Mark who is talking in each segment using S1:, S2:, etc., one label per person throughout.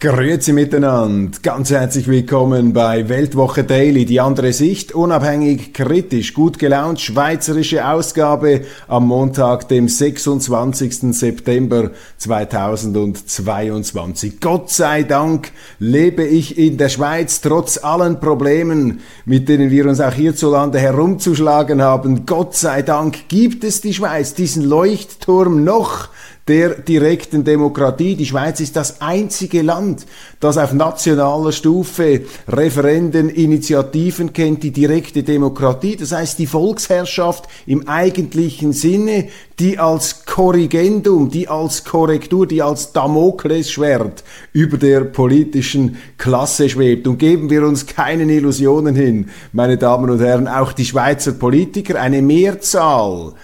S1: Grüezi miteinander, ganz herzlich willkommen bei Weltwoche Daily, die andere Sicht, unabhängig, kritisch, gut gelaunt, schweizerische Ausgabe am Montag, dem 26. September 2022. Gott sei Dank lebe ich in der Schweiz, trotz allen Problemen, mit denen wir uns auch hierzulande herumzuschlagen haben. Gott sei Dank gibt es die Schweiz, diesen Leuchtturm noch der direkten Demokratie. Die Schweiz ist das einzige Land, das auf nationaler Stufe Referenden, Initiativen kennt, die direkte Demokratie, das heißt die Volksherrschaft im eigentlichen Sinne, die als Korrigendum, die als Korrektur, die als Damoklesschwert über der politischen Klasse schwebt. Und geben wir uns keinen Illusionen hin, meine Damen und Herren, auch die Schweizer Politiker, eine Mehrzahl,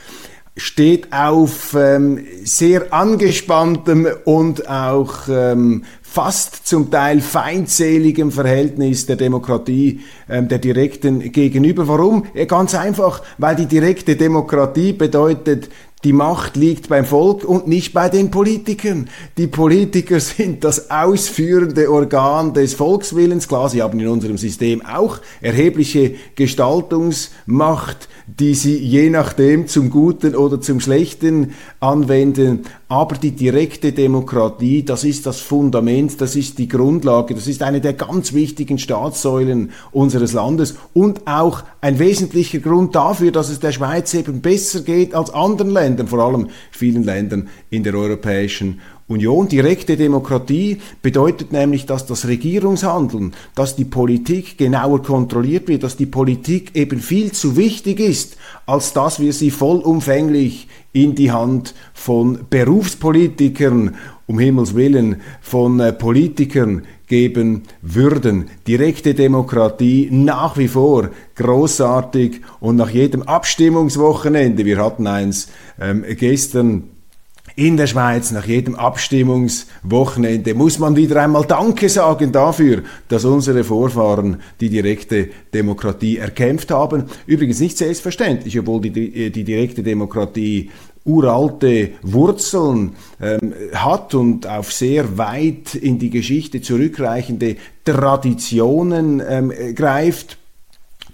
S1: steht auf ähm, sehr angespanntem und auch ähm, fast zum Teil feindseligem Verhältnis der Demokratie ähm, der Direkten gegenüber. Warum? Ja, ganz einfach, weil die direkte Demokratie bedeutet, die Macht liegt beim Volk und nicht bei den Politikern. Die Politiker sind das ausführende Organ des Volkswillens. Klar, sie haben in unserem System auch erhebliche Gestaltungsmacht, die sie je nachdem zum Guten oder zum Schlechten anwenden. Aber die direkte Demokratie, das ist das Fundament, das ist die Grundlage, das ist eine der ganz wichtigen Staatssäulen unseres Landes und auch ein wesentlicher Grund dafür, dass es der Schweiz eben besser geht als anderen Ländern, vor allem vielen Ländern in der Europäischen Union. Direkte Demokratie bedeutet nämlich, dass das Regierungshandeln, dass die Politik genauer kontrolliert wird, dass die Politik eben viel zu wichtig ist, als dass wir sie vollumfänglich in die Hand von Berufspolitikern, um Himmels willen, von äh, Politikern geben würden. Direkte Demokratie nach wie vor großartig und nach jedem Abstimmungswochenende, wir hatten eins ähm, gestern, in der Schweiz nach jedem Abstimmungswochenende muss man wieder einmal Danke sagen dafür, dass unsere Vorfahren die direkte Demokratie erkämpft haben. Übrigens nicht selbstverständlich, obwohl die, die direkte Demokratie uralte Wurzeln ähm, hat und auf sehr weit in die Geschichte zurückreichende Traditionen ähm, greift.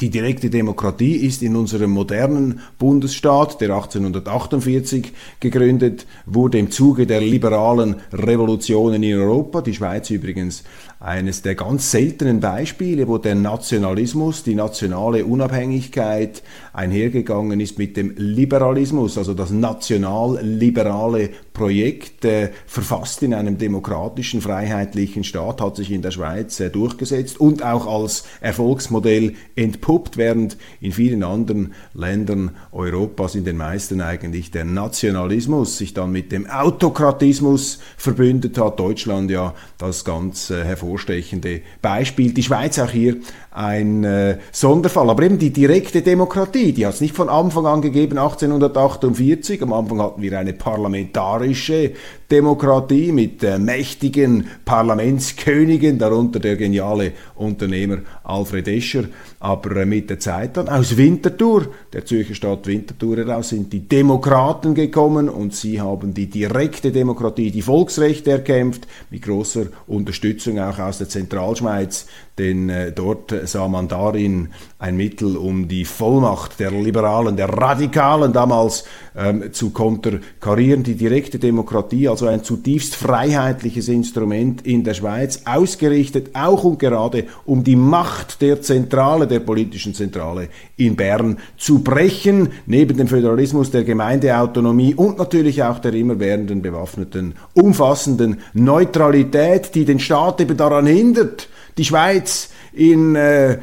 S1: Die direkte Demokratie ist in unserem modernen Bundesstaat, der 1848 gegründet wurde, im Zuge der liberalen Revolutionen in Europa, die Schweiz übrigens eines der ganz seltenen Beispiele, wo der Nationalismus, die nationale Unabhängigkeit einhergegangen ist mit dem Liberalismus, also das national-liberale Projekt, äh, verfasst in einem demokratischen, freiheitlichen Staat, hat sich in der Schweiz äh, durchgesetzt und auch als Erfolgsmodell entpuppt, während in vielen anderen Ländern Europas, in den meisten eigentlich, der Nationalismus sich dann mit dem Autokratismus verbündet hat. Deutschland ja das ganz äh, hervorragend hervorstechende Beispiel. Die Schweiz auch hier ein äh, Sonderfall. Aber eben die direkte Demokratie, die hat es nicht von Anfang an gegeben, 1848. Am Anfang hatten wir eine parlamentarische Demokratie mit äh, mächtigen Parlamentskönigen, darunter der geniale Unternehmer Alfred Escher. Aber äh, mit der Zeit dann aus Winterthur, der Zürcher Stadt Winterthur heraus, sind die Demokraten gekommen und sie haben die direkte Demokratie, die Volksrechte erkämpft, mit großer Unterstützung auch aus der Zentralschweiz, denn äh, dort sah man darin ein Mittel, um die Vollmacht der Liberalen, der Radikalen damals ähm, zu konterkarieren. Die direkte Demokratie, also ein zutiefst freiheitliches Instrument in der Schweiz, ausgerichtet auch und gerade um die Macht der Zentrale, der politischen Zentrale in Bern zu brechen, neben dem Föderalismus, der Gemeindeautonomie und natürlich auch der immerwährenden bewaffneten, umfassenden Neutralität, die den Staat eben daran hindert, die Schweiz in äh,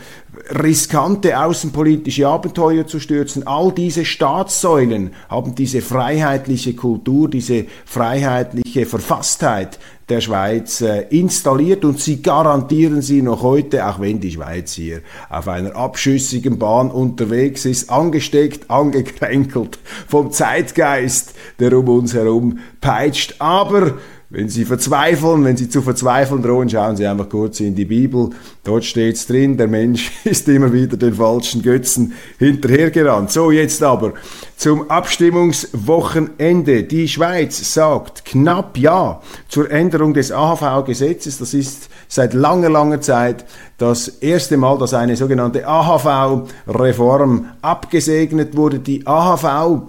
S1: riskante außenpolitische Abenteuer zu stürzen. All diese Staatssäulen haben diese freiheitliche Kultur, diese freiheitliche Verfasstheit der Schweiz äh, installiert und sie garantieren sie noch heute, auch wenn die Schweiz hier auf einer abschüssigen Bahn unterwegs ist, angesteckt, angekränkelt vom Zeitgeist, der um uns herum peitscht. Aber wenn Sie verzweifeln, wenn Sie zu verzweifeln drohen, schauen Sie einfach kurz in die Bibel. Dort steht's drin, der Mensch ist immer wieder den falschen Götzen hinterhergerannt. So, jetzt aber zum Abstimmungswochenende. Die Schweiz sagt knapp Ja zur Änderung des AHV-Gesetzes. Das ist seit langer, langer Zeit das erste Mal, dass eine sogenannte AHV-Reform abgesegnet wurde. Die AHV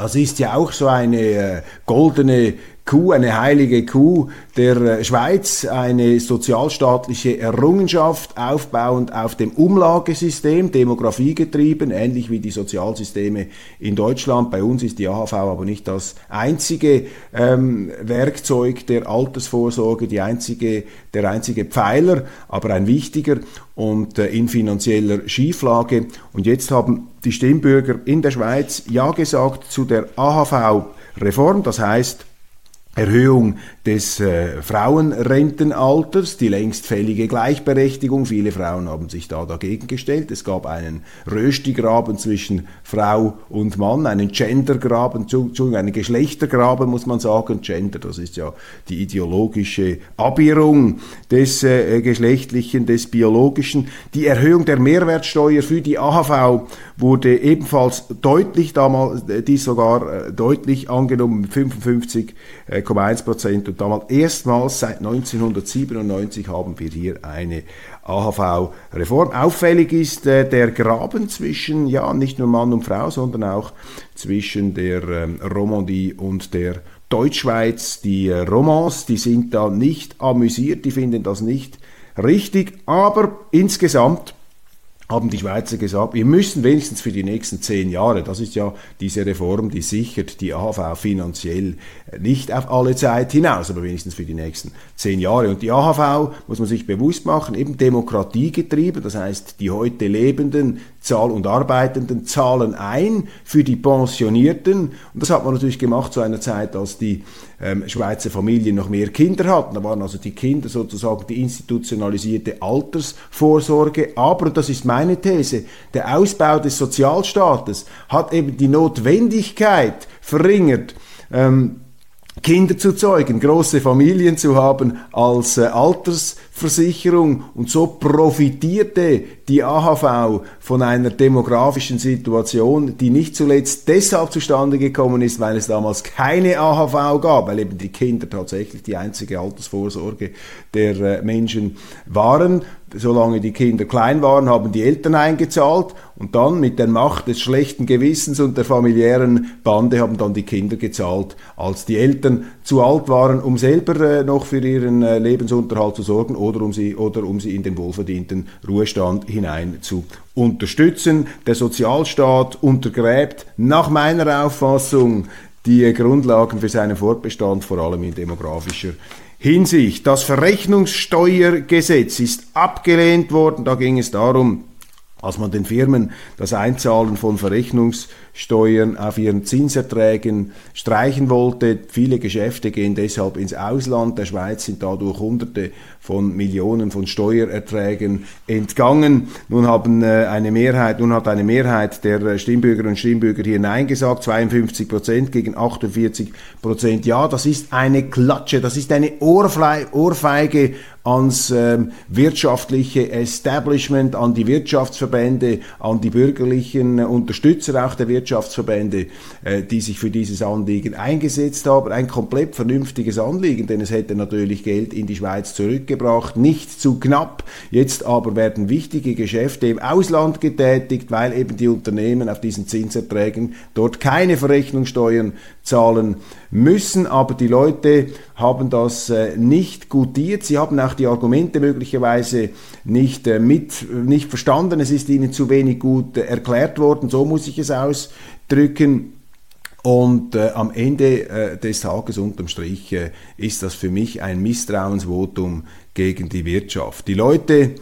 S1: das ist ja auch so eine äh, goldene Kuh, eine heilige Kuh der äh, Schweiz, eine sozialstaatliche Errungenschaft, aufbauend auf dem Umlagesystem, demografiegetrieben, ähnlich wie die Sozialsysteme in Deutschland. Bei uns ist die AHV aber nicht das einzige ähm, Werkzeug der Altersvorsorge, die einzige, der einzige Pfeiler, aber ein wichtiger und äh, in finanzieller Schieflage. Und jetzt haben die Stimmbürger in der Schweiz Ja gesagt zu der AHV-Reform. Das heißt, Erhöhung des äh, Frauenrentenalters, die längst fällige Gleichberechtigung. Viele Frauen haben sich da dagegen gestellt. Es gab einen Röstigraben zwischen Frau und Mann, einen Gendergraben, einen Geschlechtergraben muss man sagen. Gender, das ist ja die ideologische Abirrung des äh, geschlechtlichen, des biologischen. Die Erhöhung der Mehrwertsteuer für die AHV wurde ebenfalls deutlich damals, äh, dies sogar äh, deutlich angenommen, 55 2,1 Prozent. Und damals erstmals seit 1997 haben wir hier eine AHV-Reform. Auffällig ist äh, der Graben zwischen, ja, nicht nur Mann und Frau, sondern auch zwischen der ähm, Romandie und der Deutschschweiz. Die äh, Romans, die sind da nicht amüsiert, die finden das nicht richtig, aber insgesamt haben die Schweizer gesagt, wir müssen wenigstens für die nächsten zehn Jahre, das ist ja diese Reform, die sichert die AHV finanziell nicht auf alle Zeit hinaus, aber wenigstens für die nächsten zehn Jahre. Und die AHV, muss man sich bewusst machen, eben demokratiegetrieben, das heißt, die heute Lebenden Zahl und Arbeitenden zahlen ein für die Pensionierten. Und das hat man natürlich gemacht zu einer Zeit, als die ähm, Schweizer Familien noch mehr Kinder hatten. Da waren also die Kinder sozusagen die institutionalisierte Altersvorsorge. Aber, das ist meine These, der Ausbau des Sozialstaates hat eben die Notwendigkeit verringert, ähm, Kinder zu zeugen, große Familien zu haben als äh, Altersversicherung und so profitierte die AHV von einer demografischen Situation, die nicht zuletzt deshalb zustande gekommen ist, weil es damals keine AHV gab, weil eben die Kinder tatsächlich die einzige Altersvorsorge der äh, Menschen waren. Solange die Kinder klein waren, haben die Eltern eingezahlt und dann mit der Macht des schlechten Gewissens und der familiären Bande haben dann die Kinder gezahlt, als die Eltern zu alt waren, um selber äh, noch für ihren äh, Lebensunterhalt zu sorgen oder um sie oder um sie in den wohlverdienten Ruhestand hinein zu unterstützen. Der Sozialstaat untergräbt nach meiner Auffassung die Grundlagen für seinen Fortbestand, vor allem in demografischer Hinsicht. Das Verrechnungssteuergesetz ist abgelehnt worden. Da ging es darum, als man den Firmen das Einzahlen von Verrechnungssteuern auf ihren Zinserträgen streichen wollte. Viele Geschäfte gehen deshalb ins Ausland. Der Schweiz sind dadurch Hunderte von Millionen von Steuererträgen entgangen. Nun haben äh, eine Mehrheit, nun hat eine Mehrheit der Stimmbürgerinnen und Stimmbürger hier Nein gesagt, 52 Prozent gegen 48 Prozent Ja. Das ist eine Klatsche, das ist eine Ohrfeige ans ähm, wirtschaftliche Establishment, an die Wirtschaftsverbände, an die bürgerlichen Unterstützer auch der Wirtschaftsverbände, äh, die sich für dieses Anliegen eingesetzt haben. Ein komplett vernünftiges Anliegen, denn es hätte natürlich Geld in die Schweiz zurückgebracht, nicht zu knapp. Jetzt aber werden wichtige Geschäfte im Ausland getätigt, weil eben die Unternehmen auf diesen Zinserträgen dort keine Verrechnungssteuern zahlen müssen, aber die Leute haben das äh, nicht gutiert. Sie haben auch die Argumente möglicherweise nicht äh, mit, nicht verstanden. Es ist ihnen zu wenig gut äh, erklärt worden. So muss ich es ausdrücken. Und äh, am Ende äh, des Tages unterm Strich äh, ist das für mich ein Misstrauensvotum gegen die Wirtschaft. Die Leute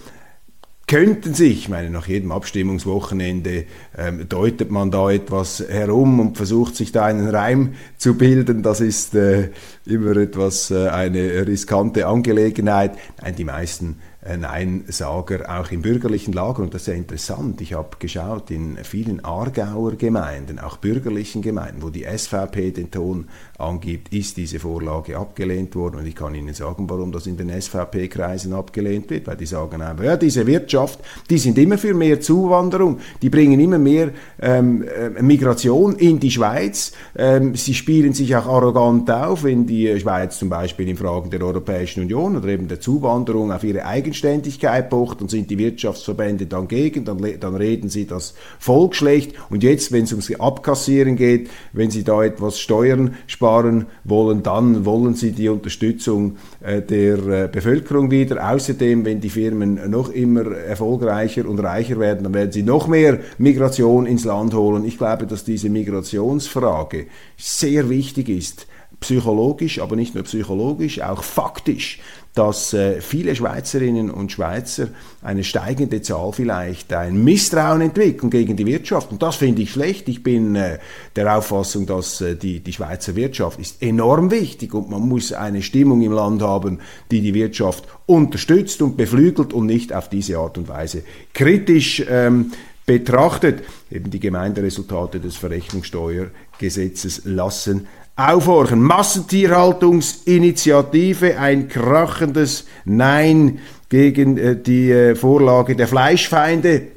S1: könnten sich, ich meine, nach jedem Abstimmungswochenende ähm, deutet man da etwas herum und versucht sich da einen Reim zu bilden. Das ist äh, immer etwas äh, eine riskante Angelegenheit. Nein, die meisten Nein-Sager auch im bürgerlichen Lager. Und das ist ja interessant. Ich habe geschaut in vielen Aargauer Gemeinden, auch bürgerlichen Gemeinden, wo die SVP den Ton angibt, ist diese Vorlage abgelehnt worden. Und ich kann Ihnen sagen, warum das in den SVP-Kreisen abgelehnt wird, weil die sagen einfach, ja, diese Wirtschaft, die sind immer für mehr Zuwanderung, die bringen immer mehr ähm, äh, Migration in die Schweiz. Ähm, sie spielen sich auch arrogant auf, wenn die Schweiz zum Beispiel in Fragen der Europäischen Union oder eben der Zuwanderung auf ihre Eigenständigkeit pocht und sind die Wirtschaftsverbände dann gegen, dann, dann reden sie das Volk schlecht. Und jetzt, wenn es ums Abkassieren geht, wenn sie da etwas Steuern sparen, sparen wollen, dann wollen sie die Unterstützung äh, der äh, Bevölkerung wieder. Außerdem, wenn die Firmen noch immer erfolgreicher und reicher werden, dann werden sie noch mehr Migration ins Land holen. Ich glaube, dass diese Migrationsfrage sehr wichtig ist psychologisch, aber nicht nur psychologisch, auch faktisch dass äh, viele Schweizerinnen und Schweizer eine steigende Zahl vielleicht ein Misstrauen entwickeln gegen die Wirtschaft. Und das finde ich schlecht. Ich bin äh, der Auffassung, dass äh, die, die Schweizer Wirtschaft ist enorm wichtig und man muss eine Stimmung im Land haben, die die Wirtschaft unterstützt und beflügelt und nicht auf diese Art und Weise kritisch ähm, betrachtet. Eben die Gemeinderesultate des Verrechnungssteuergesetzes lassen aufhorchen. Massentierhaltungsinitiative, ein krachendes Nein gegen äh, die äh, Vorlage der Fleischfeinde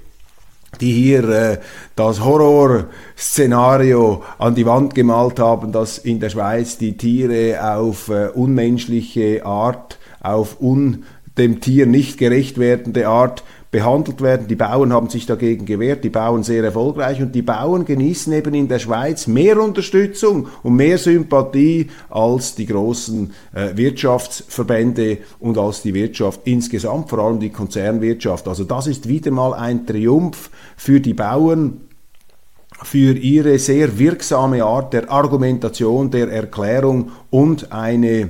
S1: die hier äh, das Horrorszenario an die Wand gemalt haben, dass in der Schweiz die Tiere auf äh, unmenschliche Art, auf un, dem Tier nicht gerecht werdende Art behandelt werden. Die Bauern haben sich dagegen gewehrt, die Bauern sehr erfolgreich und die Bauern genießen eben in der Schweiz mehr Unterstützung und mehr Sympathie als die großen äh, Wirtschaftsverbände und als die Wirtschaft insgesamt, vor allem die Konzernwirtschaft. Also das ist wieder mal ein Triumph für die Bauern für ihre sehr wirksame Art der Argumentation, der Erklärung und eine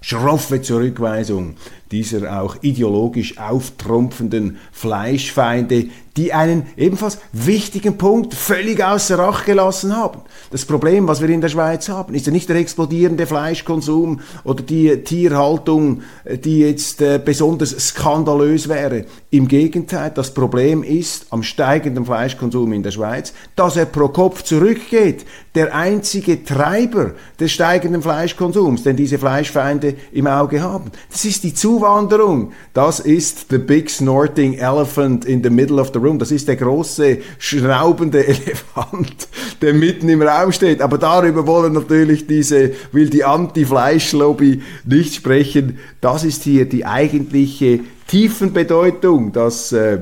S1: schroffe Zurückweisung dieser auch ideologisch auftrumpfenden Fleischfeinde, die einen ebenfalls wichtigen Punkt völlig außer Acht gelassen haben. Das Problem, was wir in der Schweiz haben, ist ja nicht der explodierende Fleischkonsum oder die Tierhaltung, die jetzt äh, besonders skandalös wäre. Im Gegenteil, das Problem ist am steigenden Fleischkonsum in der Schweiz, dass er pro Kopf zurückgeht. Der einzige Treiber des steigenden Fleischkonsums, den diese Fleischfeinde im Auge haben, das ist die Zuwanderung. Das ist the big snorting elephant in the middle of the room. Das ist der große schraubende Elefant, der mitten im Raum steht. Aber darüber wollen natürlich diese, will die Anti-Fleisch-Lobby nicht sprechen. Das ist hier die eigentliche Tiefenbedeutung, dass äh,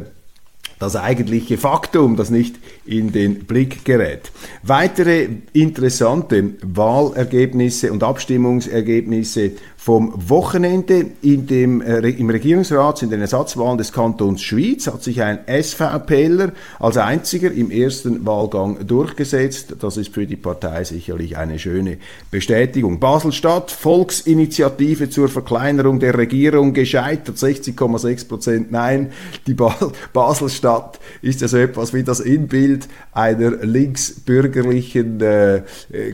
S1: das eigentliche Faktum, das nicht in den Blick gerät. Weitere interessante Wahlergebnisse und Abstimmungsergebnisse vom Wochenende in dem, äh, im Regierungsrat in den Ersatzwahlen des Kantons Schwyz hat sich ein SVPler als einziger im ersten Wahlgang durchgesetzt. Das ist für die Partei sicherlich eine schöne Bestätigung. Basel-Stadt, Volksinitiative zur Verkleinerung der Regierung gescheitert, 60,6 Prozent Nein. Die ba Basel-Stadt ist ja so etwas wie das Inbild einer linksbürgerlichen äh,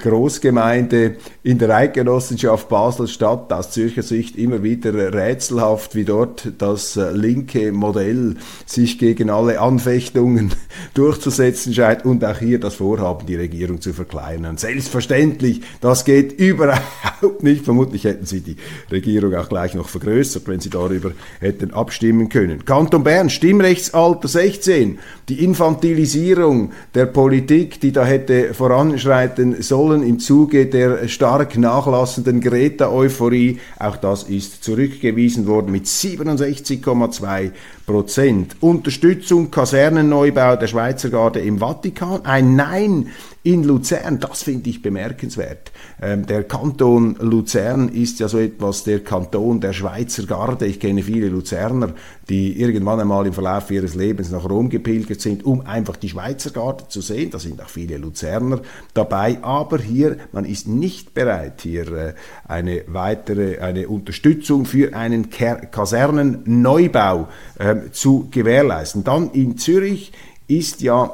S1: Großgemeinde in der Eidgenossenschaft Basel-Stadt aus Zürcher Sicht immer wieder rätselhaft, wie dort das äh, linke Modell sich gegen alle Anfechtungen durchzusetzen scheint und auch hier das Vorhaben, die Regierung zu verkleinern. Selbstverständlich, das geht überhaupt nicht. Vermutlich hätten sie die Regierung auch gleich noch vergrößert, wenn sie darüber hätten abstimmen können. Kanton Bern, Stimmrechtsalter 16, die Infantilisierung der Politik, die da hätte voranschreiten sollen im Zuge der stark nachlassenden Greta-Euphorie, auch das ist zurückgewiesen worden mit 67,2 Prozent. Unterstützung Kasernenneubau der Schweizer Garde im Vatikan, ein Nein in Luzern, das finde ich bemerkenswert. Ähm, der Kanton Luzern ist ja so etwas der Kanton der Schweizer Garde. Ich kenne viele Luzerner, die irgendwann einmal im Verlauf ihres Lebens nach Rom gepilgert sind, um einfach die Schweizer Garde zu sehen. Da sind auch viele Luzerner dabei. Aber hier, man ist nicht bereit, hier äh, eine weitere, eine Unterstützung für einen Kasernenneubau äh, zu gewährleisten. Dann in Zürich ist ja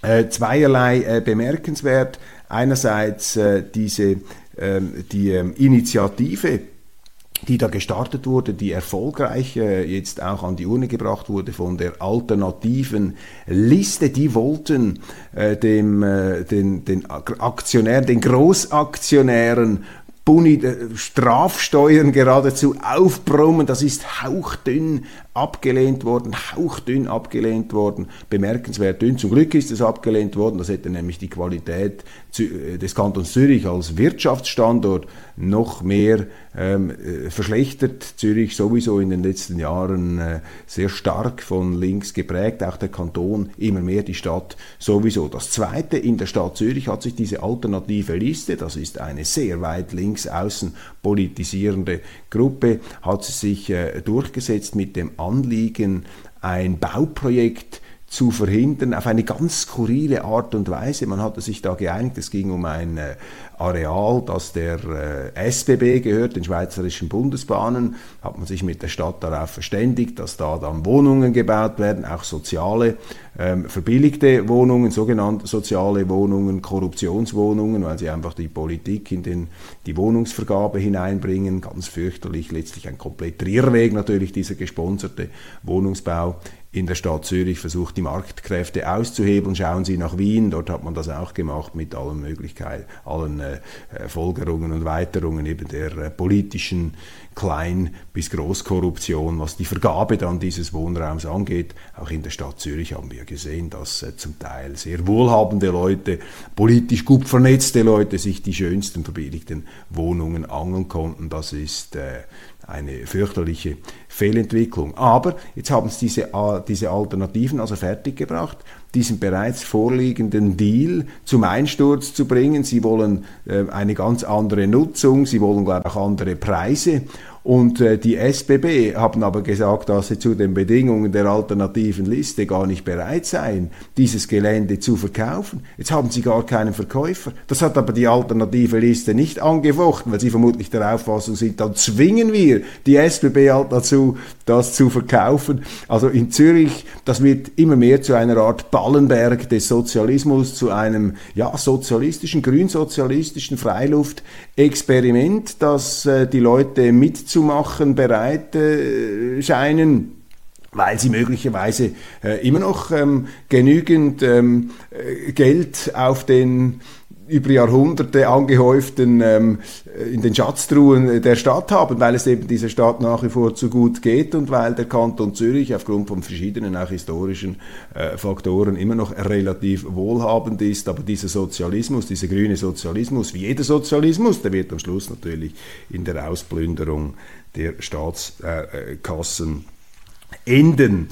S1: äh, zweierlei äh, bemerkenswert. Einerseits diese, ähm, die ähm, Initiative, die da gestartet wurde, die erfolgreich äh, jetzt auch an die Urne gebracht wurde von der alternativen Liste, die wollten äh, dem, äh, den, den Aktionären, den Großaktionären äh, Strafsteuern geradezu aufbrummen. Das ist hauchdünn abgelehnt worden, hauchdünn abgelehnt worden, bemerkenswert dünn. Zum Glück ist es abgelehnt worden, das hätte nämlich die Qualität äh, des Kantons Zürich als Wirtschaftsstandort noch mehr ähm, äh, verschlechtert. Zürich sowieso in den letzten Jahren äh, sehr stark von links geprägt, auch der Kanton, immer mehr die Stadt sowieso. Das Zweite, in der Stadt Zürich hat sich diese alternative Liste, das ist eine sehr weit links außen politisierende Gruppe, hat sich äh, durchgesetzt mit dem Anliegen, ein Bauprojekt zu verhindern auf eine ganz skurrile Art und Weise. Man hatte sich da geeinigt, es ging um ein äh, Areal, das der äh, SBB gehört, den Schweizerischen Bundesbahnen, hat man sich mit der Stadt darauf verständigt, dass da dann Wohnungen gebaut werden, auch soziale, ähm, verbilligte Wohnungen, sogenannte soziale Wohnungen, Korruptionswohnungen, weil sie einfach die Politik in den, die Wohnungsvergabe hineinbringen, ganz fürchterlich, letztlich ein kompletter Irrweg natürlich, dieser gesponserte Wohnungsbau in der Stadt Zürich versucht, die Marktkräfte auszuhebeln. Schauen Sie nach Wien, dort hat man das auch gemacht mit allen Möglichkeiten, allen äh, Folgerungen und Weiterungen eben der äh, politischen Klein- bis Großkorruption, was die Vergabe dann dieses Wohnraums angeht. Auch in der Stadt Zürich haben wir gesehen, dass äh, zum Teil sehr wohlhabende Leute, politisch gut vernetzte Leute sich die schönsten verbilligten Wohnungen angeln konnten. Das ist äh, eine fürchterliche Fehlentwicklung. Aber jetzt haben sie diese, äh, diese Alternativen also fertiggebracht, diesen bereits vorliegenden Deal zum Einsturz zu bringen. Sie wollen äh, eine ganz andere Nutzung, sie wollen, glaube ich, auch andere Preise. Und äh, die SBB haben aber gesagt, dass sie zu den Bedingungen der alternativen Liste gar nicht bereit seien, dieses Gelände zu verkaufen. Jetzt haben sie gar keinen Verkäufer. Das hat aber die alternative Liste nicht angefochten, weil sie vermutlich der Auffassung sind, dann zwingen wir die SBB halt dazu, das zu verkaufen. Also in Zürich, das wird immer mehr zu einer Art Ballenberg des Sozialismus, zu einem ja, sozialistischen, grünsozialistischen Freiluftexperiment, das äh, die Leute mitzu mitzumachen bereit äh, scheinen weil sie möglicherweise äh, immer noch ähm, genügend ähm, äh, Geld auf den über Jahrhunderte angehäuften ähm, äh, in den Schatztruhen der Stadt haben, weil es eben dieser Stadt nach wie vor zu gut geht und weil der Kanton Zürich aufgrund von verschiedenen auch historischen äh, Faktoren immer noch relativ wohlhabend ist. Aber dieser Sozialismus, dieser grüne Sozialismus, wie jeder Sozialismus, der wird am Schluss natürlich in der Ausplünderung der Staatskassen äh, enden.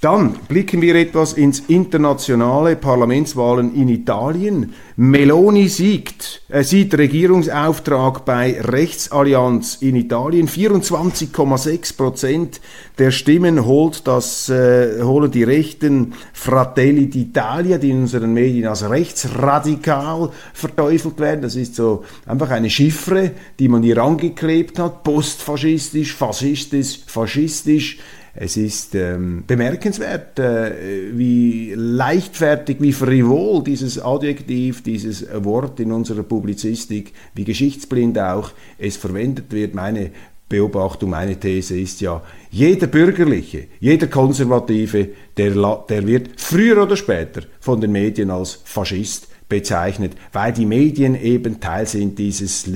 S1: Dann blicken wir etwas ins internationale Parlamentswahlen in Italien. Meloni siegt, er sieht Regierungsauftrag bei Rechtsallianz in Italien. 24,6 Prozent der Stimmen holt das, äh, holen die rechten Fratelli d'Italia, die in unseren Medien als rechtsradikal verteufelt werden. Das ist so einfach eine Chiffre, die man hier angeklebt hat. Postfaschistisch, faschistisch, faschistisch Es ist ähm, bemerkenswert, äh, wie leichtfertig, wie frivol dieses Adjektiv, dieses Wort in unserer Publizistik, wie geschichtsblind auch es verwendet wird. Meine Beobachtung, meine These ist ja, jeder Bürgerliche, jeder Konservative, der, der wird früher oder später von den Medien als Faschist bezeichnet, weil die Medien eben Teil sind dieses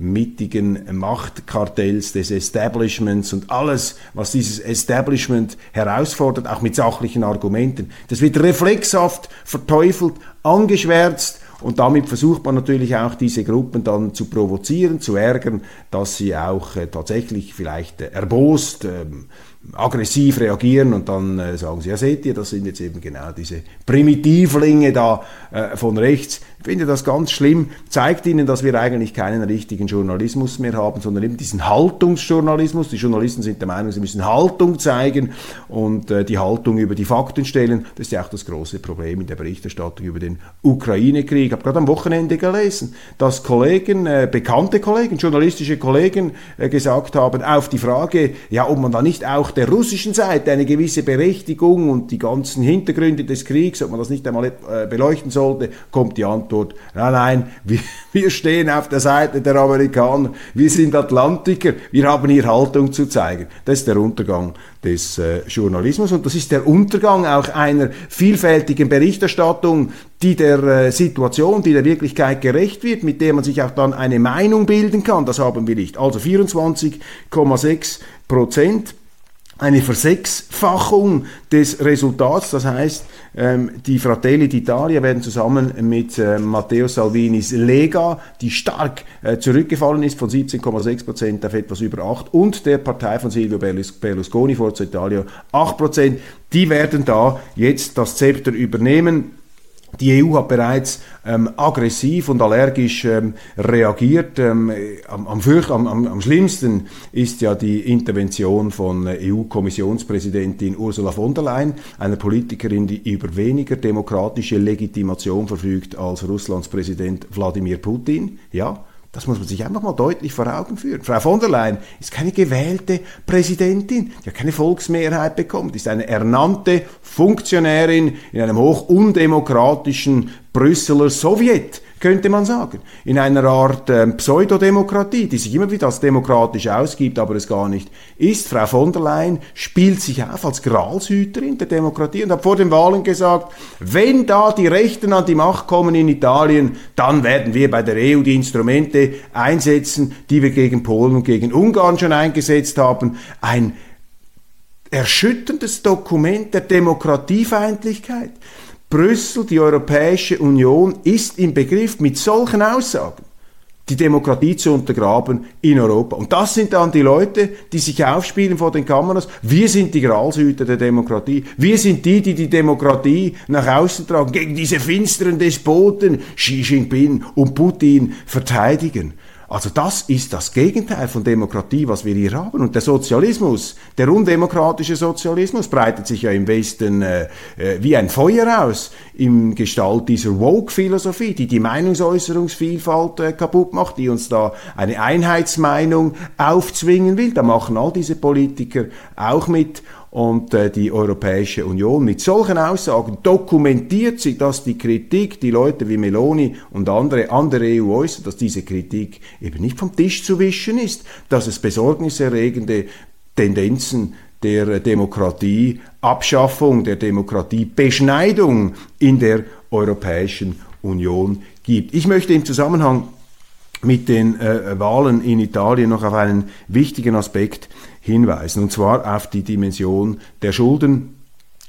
S1: linksmittigen Machtkartells des Establishments und alles, was dieses Establishment herausfordert, auch mit sachlichen Argumenten, das wird reflexhaft verteufelt, angeschwärzt und damit versucht man natürlich auch diese Gruppen dann zu provozieren, zu ärgern, dass sie auch äh, tatsächlich vielleicht äh, erbost, ähm, aggressiv reagieren und dann äh, sagen sie, ja seht ihr, das sind jetzt eben genau diese Primitivlinge da äh, von rechts. Ich finde das ganz schlimm, zeigt ihnen, dass wir eigentlich keinen richtigen Journalismus mehr haben, sondern eben diesen Haltungsjournalismus. Die Journalisten sind der Meinung, sie müssen Haltung zeigen und äh, die Haltung über die Fakten stellen. Das ist ja auch das große Problem in der Berichterstattung über den Ukraine-Krieg. Ich habe gerade am Wochenende gelesen, dass Kollegen, äh, bekannte Kollegen, journalistische Kollegen äh, gesagt haben, auf die Frage, ja, ob man da nicht auch der russischen Seite eine gewisse Berechtigung und die ganzen Hintergründe des Kriegs, ob man das nicht einmal äh, beleuchten sollte, kommt die Antwort, Antwort, nein, nein, wir, wir stehen auf der Seite der Amerikaner, wir sind Atlantiker, wir haben hier Haltung zu zeigen. Das ist der Untergang des äh, Journalismus und das ist der Untergang auch einer vielfältigen Berichterstattung, die der äh, Situation, die der Wirklichkeit gerecht wird, mit der man sich auch dann eine Meinung bilden kann. Das haben wir nicht. Also 24,6 Prozent eine Versechsfachung des Resultats. Das heißt, ähm, die Fratelli d'Italia werden zusammen mit äh, Matteo Salvinis Lega, die stark äh, zurückgefallen ist von 17,6 Prozent auf etwas über 8 und der Partei von Silvio Berlusconi, Forza Italia, 8 Prozent, die werden da jetzt das Zepter übernehmen. Die EU hat bereits ähm, aggressiv und allergisch ähm, reagiert. Ähm, am, am, fürcht, am, am, schlimmsten ist ja die Intervention von EU-Kommissionspräsidentin Ursula von der Leyen, einer Politikerin, die über weniger demokratische Legitimation verfügt als Russlands Präsident Wladimir Putin. Ja, das muss man sich einfach mal deutlich vor Augen führen. Frau von der Leyen ist keine gewählte Präsidentin, die hat keine Volksmehrheit bekommen, die ist eine ernannte Funktionärin in einem hoch undemokratischen Brüsseler Sowjet könnte man sagen. In einer Art äh, Pseudodemokratie, die sich immer wieder als demokratisch ausgibt, aber es gar nicht ist. Frau von der Leyen spielt sich auf als Gralshüterin der Demokratie und hat vor den Wahlen gesagt, wenn da die Rechten an die Macht kommen in Italien, dann werden wir bei der EU die Instrumente einsetzen, die wir gegen Polen und gegen Ungarn schon eingesetzt haben. Ein erschütterndes Dokument der Demokratiefeindlichkeit. Brüssel, die Europäische Union, ist im Begriff, mit solchen Aussagen die Demokratie zu untergraben in Europa. Und das sind dann die Leute, die sich aufspielen vor den Kameras. Wir sind die Gralshüter der Demokratie. Wir sind die, die die Demokratie nach außen tragen, gegen diese finsteren Despoten Xi Jinping und Putin verteidigen. Also das ist das Gegenteil von Demokratie, was wir hier haben. Und der Sozialismus, der undemokratische Sozialismus, breitet sich ja im Westen äh, äh, wie ein Feuer aus im Gestalt dieser Woke-Philosophie, die die Meinungsäußerungsvielfalt äh, kaputt macht, die uns da eine Einheitsmeinung aufzwingen will. Da machen all diese Politiker auch mit und äh, die Europäische Union mit solchen Aussagen dokumentiert sie, dass die Kritik, die Leute wie Meloni und andere an der EU äußern, dass diese Kritik eben nicht vom Tisch zu wischen ist, dass es besorgniserregende Tendenzen der Demokratie, Abschaffung der Demokratie, Beschneidung in der Europäischen Union gibt. Ich möchte im Zusammenhang mit den äh, Wahlen in Italien noch auf einen wichtigen Aspekt hinweisen, und zwar auf die Dimension der Schulden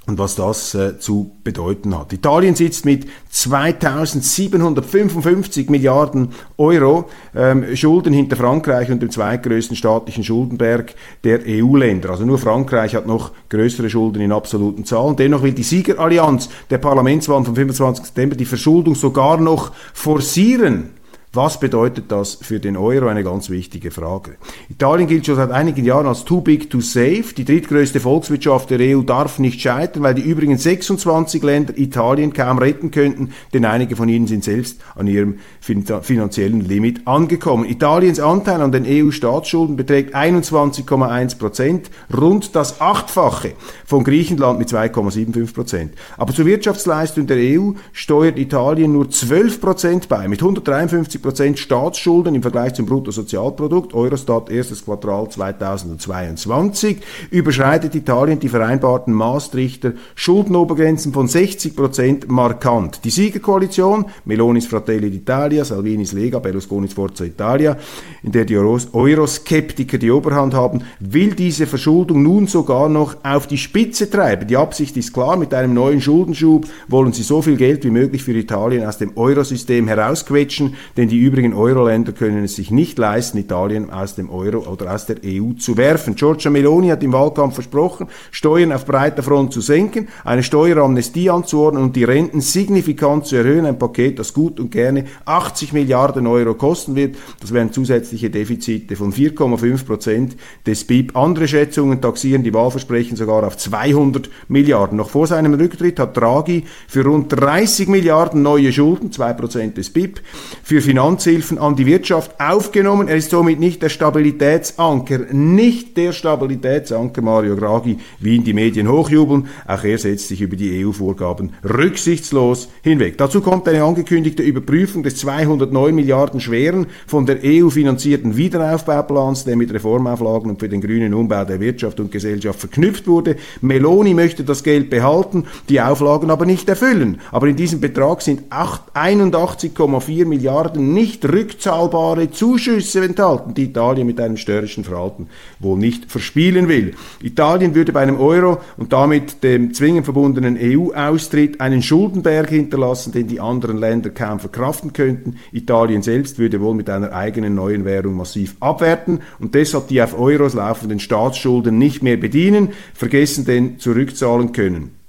S1: und was das äh, zu bedeuten hat. Italien sitzt mit 2755 Milliarden Euro ähm, Schulden hinter Frankreich und dem zweitgrößten staatlichen Schuldenberg der EU-Länder. Also nur Frankreich hat noch größere Schulden in absoluten Zahlen. Dennoch will die Siegerallianz der Parlamentswahl vom 25. September die Verschuldung sogar noch forcieren. Was bedeutet das für den Euro? Eine ganz wichtige Frage. Italien gilt schon seit einigen Jahren als too big to save. Die drittgrößte Volkswirtschaft der EU darf nicht scheitern, weil die übrigen 26 Länder Italien kaum retten könnten, denn einige von ihnen sind selbst an ihrem finanziellen Limit angekommen. Italiens Anteil an den EU-Staatsschulden beträgt 21,1 Prozent, rund das Achtfache von Griechenland mit 2,75 Prozent. Aber zur Wirtschaftsleistung der EU steuert Italien nur 12 Prozent bei, mit 153 Prozent Staatsschulden im Vergleich zum Bruttosozialprodukt. Eurostat erstes Quartal 2022 überschreitet Italien die vereinbarten Maastrichter Schuldenobergrenzen von 60 Prozent markant. Die Siegerkoalition, Melonis Fratelli d'Italia, Salvinis Lega, Berlusconis Forza Italia, in der die Euroskeptiker die Oberhand haben, will diese Verschuldung nun sogar noch auf die Spitze treiben. Die Absicht ist klar, mit einem neuen Schuldenschub wollen sie so viel Geld wie möglich für Italien aus dem Eurosystem herausquetschen, denn die übrigen Euro-Länder können es sich nicht leisten, Italien aus dem Euro oder aus der EU zu werfen. Giorgia Meloni hat im Wahlkampf versprochen, Steuern auf breiter Front zu senken, eine Steueramnestie anzuordnen und die Renten signifikant zu erhöhen. Ein Paket, das gut und gerne 80 Milliarden Euro kosten wird. Das wären zusätzliche Defizite von 4,5 Prozent des BIP. Andere Schätzungen taxieren die Wahlversprechen sogar auf 200 Milliarden. Noch vor seinem Rücktritt hat Draghi für rund 30 Milliarden neue Schulden, 2 Prozent des BIP, für Finanzhilfen an die Wirtschaft aufgenommen. Er ist somit nicht der Stabilitätsanker, nicht der Stabilitätsanker Mario Draghi, wie ihn die Medien hochjubeln. Auch er setzt sich über die EU-Vorgaben rücksichtslos hinweg. Dazu kommt eine angekündigte Überprüfung des 209 Milliarden schweren von der EU finanzierten Wiederaufbauplans, der mit Reformauflagen und für den grünen Umbau der Wirtschaft und Gesellschaft verknüpft wurde. Meloni möchte das Geld behalten, die Auflagen aber nicht erfüllen. Aber in diesem Betrag sind 81,4 Milliarden nicht rückzahlbare Zuschüsse enthalten, die Italien mit einem störrischen Verhalten wohl nicht verspielen will. Italien würde bei einem Euro und damit dem zwingend verbundenen EU-Austritt einen Schuldenberg hinterlassen, den die anderen Länder kaum verkraften könnten. Italien selbst würde wohl mit einer eigenen neuen Währung massiv abwerten und deshalb die auf Euros laufenden Staatsschulden nicht mehr bedienen, vergessen denn zurückzahlen können.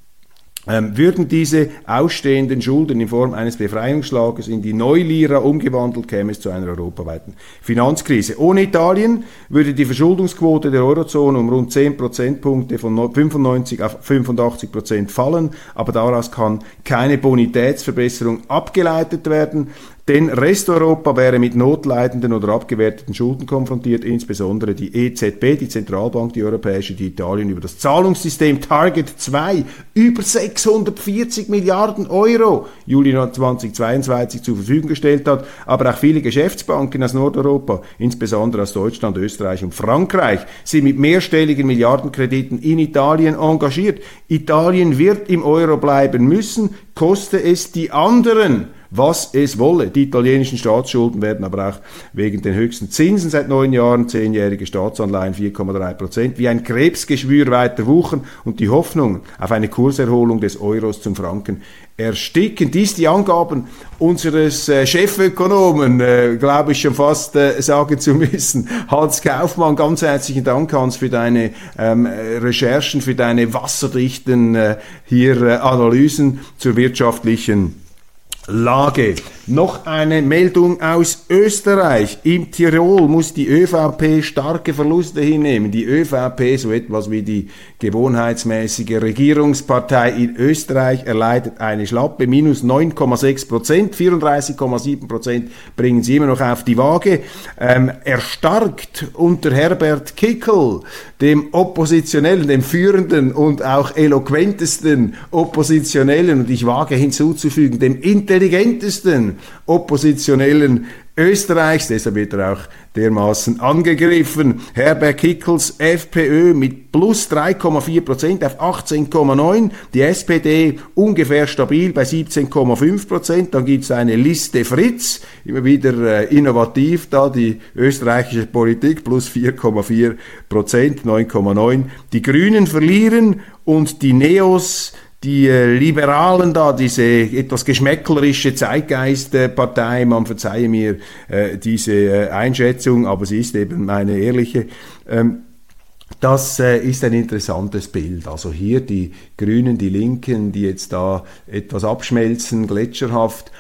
S1: Ähm, würden diese ausstehenden Schulden in Form eines Befreiungsschlages in die Neulira umgewandelt, käme es zu einer europaweiten Finanzkrise. Ohne Italien würde die Verschuldungsquote der Eurozone um rund 10 Prozentpunkte von 95 auf 85 Prozent fallen, aber daraus kann keine Bonitätsverbesserung abgeleitet werden. Denn Resteuropa wäre mit notleidenden oder abgewerteten Schulden konfrontiert, insbesondere die EZB, die Zentralbank, die europäische, die Italien über das Zahlungssystem Target 2 über 640 Milliarden Euro Juli 2022 zur Verfügung gestellt hat, aber auch viele Geschäftsbanken aus Nordeuropa, insbesondere aus Deutschland, Österreich und Frankreich, sind mit mehrstelligen Milliardenkrediten in Italien engagiert. Italien wird im Euro bleiben müssen, koste es die anderen was es wolle. Die italienischen Staatsschulden werden aber auch wegen den höchsten Zinsen seit neun Jahren, zehnjährige Staatsanleihen 4,3 Prozent, wie ein Krebsgeschwür weiter wuchern und die Hoffnung auf eine Kurserholung des Euros zum Franken ersticken. Dies die Angaben unseres äh, Chefökonomen, äh, glaube ich schon fast äh, sagen zu müssen. Hans Kaufmann, ganz herzlichen Dank, Hans, für deine ähm, Recherchen, für deine wasserdichten äh, hier äh, Analysen zur wirtschaftlichen Lage. Noch eine Meldung aus Österreich. Im Tirol muss die ÖVP starke Verluste hinnehmen. Die ÖVP, so etwas wie die gewohnheitsmäßige Regierungspartei in Österreich, erleidet eine schlappe minus 9,6 Prozent. 34,7 Prozent bringen sie immer noch auf die Waage. Ähm, erstarkt unter Herbert Kickel, dem Oppositionellen, dem führenden und auch eloquentesten Oppositionellen und ich wage hinzuzufügen, dem intelligentesten Oppositionellen Österreichs, deshalb wird er auch dermaßen angegriffen. Herbert Kickels FPÖ mit plus 3,4 Prozent auf 18,9, die SPD ungefähr stabil bei 17,5 Prozent. Dann gibt es eine Liste Fritz, immer wieder äh, innovativ da, die österreichische Politik plus 4,4 Prozent, 9,9. Die Grünen verlieren und die Neos die äh, Liberalen da, diese etwas geschmäcklerische Zeitgeistpartei, man verzeihe mir äh, diese äh, Einschätzung, aber sie ist eben meine ehrliche. Ähm, das äh, ist ein interessantes Bild. Also hier die Grünen, die Linken, die jetzt da etwas abschmelzen, gletscherhaft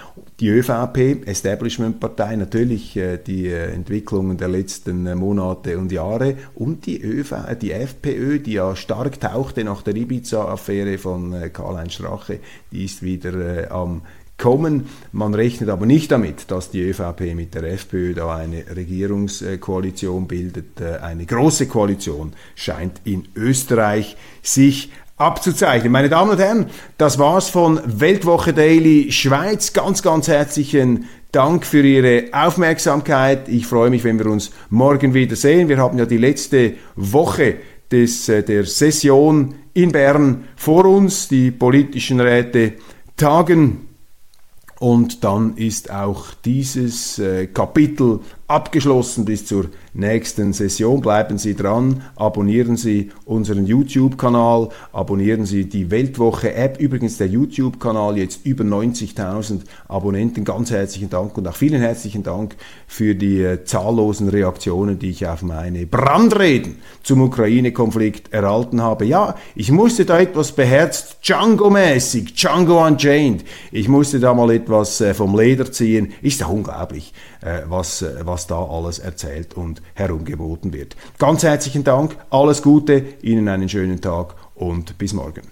S1: die ÖVP, Establishment-Partei, natürlich äh, die äh, Entwicklungen der letzten äh, Monate und Jahre und die, ÖV, die FPÖ, die ja stark tauchte nach der Ibiza-Affäre von Karl-Heinz Strache, die ist wieder am kommen. Man rechnet aber nicht damit, dass die ÖVP mit der FPÖ da eine Regierungskoalition bildet. Eine große Koalition scheint in Österreich sich abzuzeichnen. Meine Damen und Herren, das war's von Weltwoche Daily Schweiz. Ganz, ganz herzlichen Dank für Ihre Aufmerksamkeit. Ich freue mich, wenn wir uns morgen wieder sehen. Wir haben ja die letzte Woche des, äh, der Session in Bern vor uns. Die politischen Räte tagen. Und dann ist auch dieses äh, Kapitel abgeschlossen bis zur nächsten Session. Bleiben Sie dran, abonnieren Sie unseren YouTube-Kanal, abonnieren Sie die Weltwoche-App. Übrigens der YouTube-Kanal jetzt über 90.000 Abonnenten. Ganz herzlichen Dank und auch vielen herzlichen Dank für die äh, zahllosen Reaktionen, die ich auf meine Brandreden zum Ukraine-Konflikt erhalten habe. Ja, ich musste da etwas beherzt Django-mäßig, Django Unchained. Ich musste da mal etwas äh, vom Leder ziehen. Ist doch unglaublich, äh, was, was was da alles erzählt und herumgeboten wird. Ganz herzlichen Dank, alles Gute, Ihnen einen schönen Tag und bis morgen.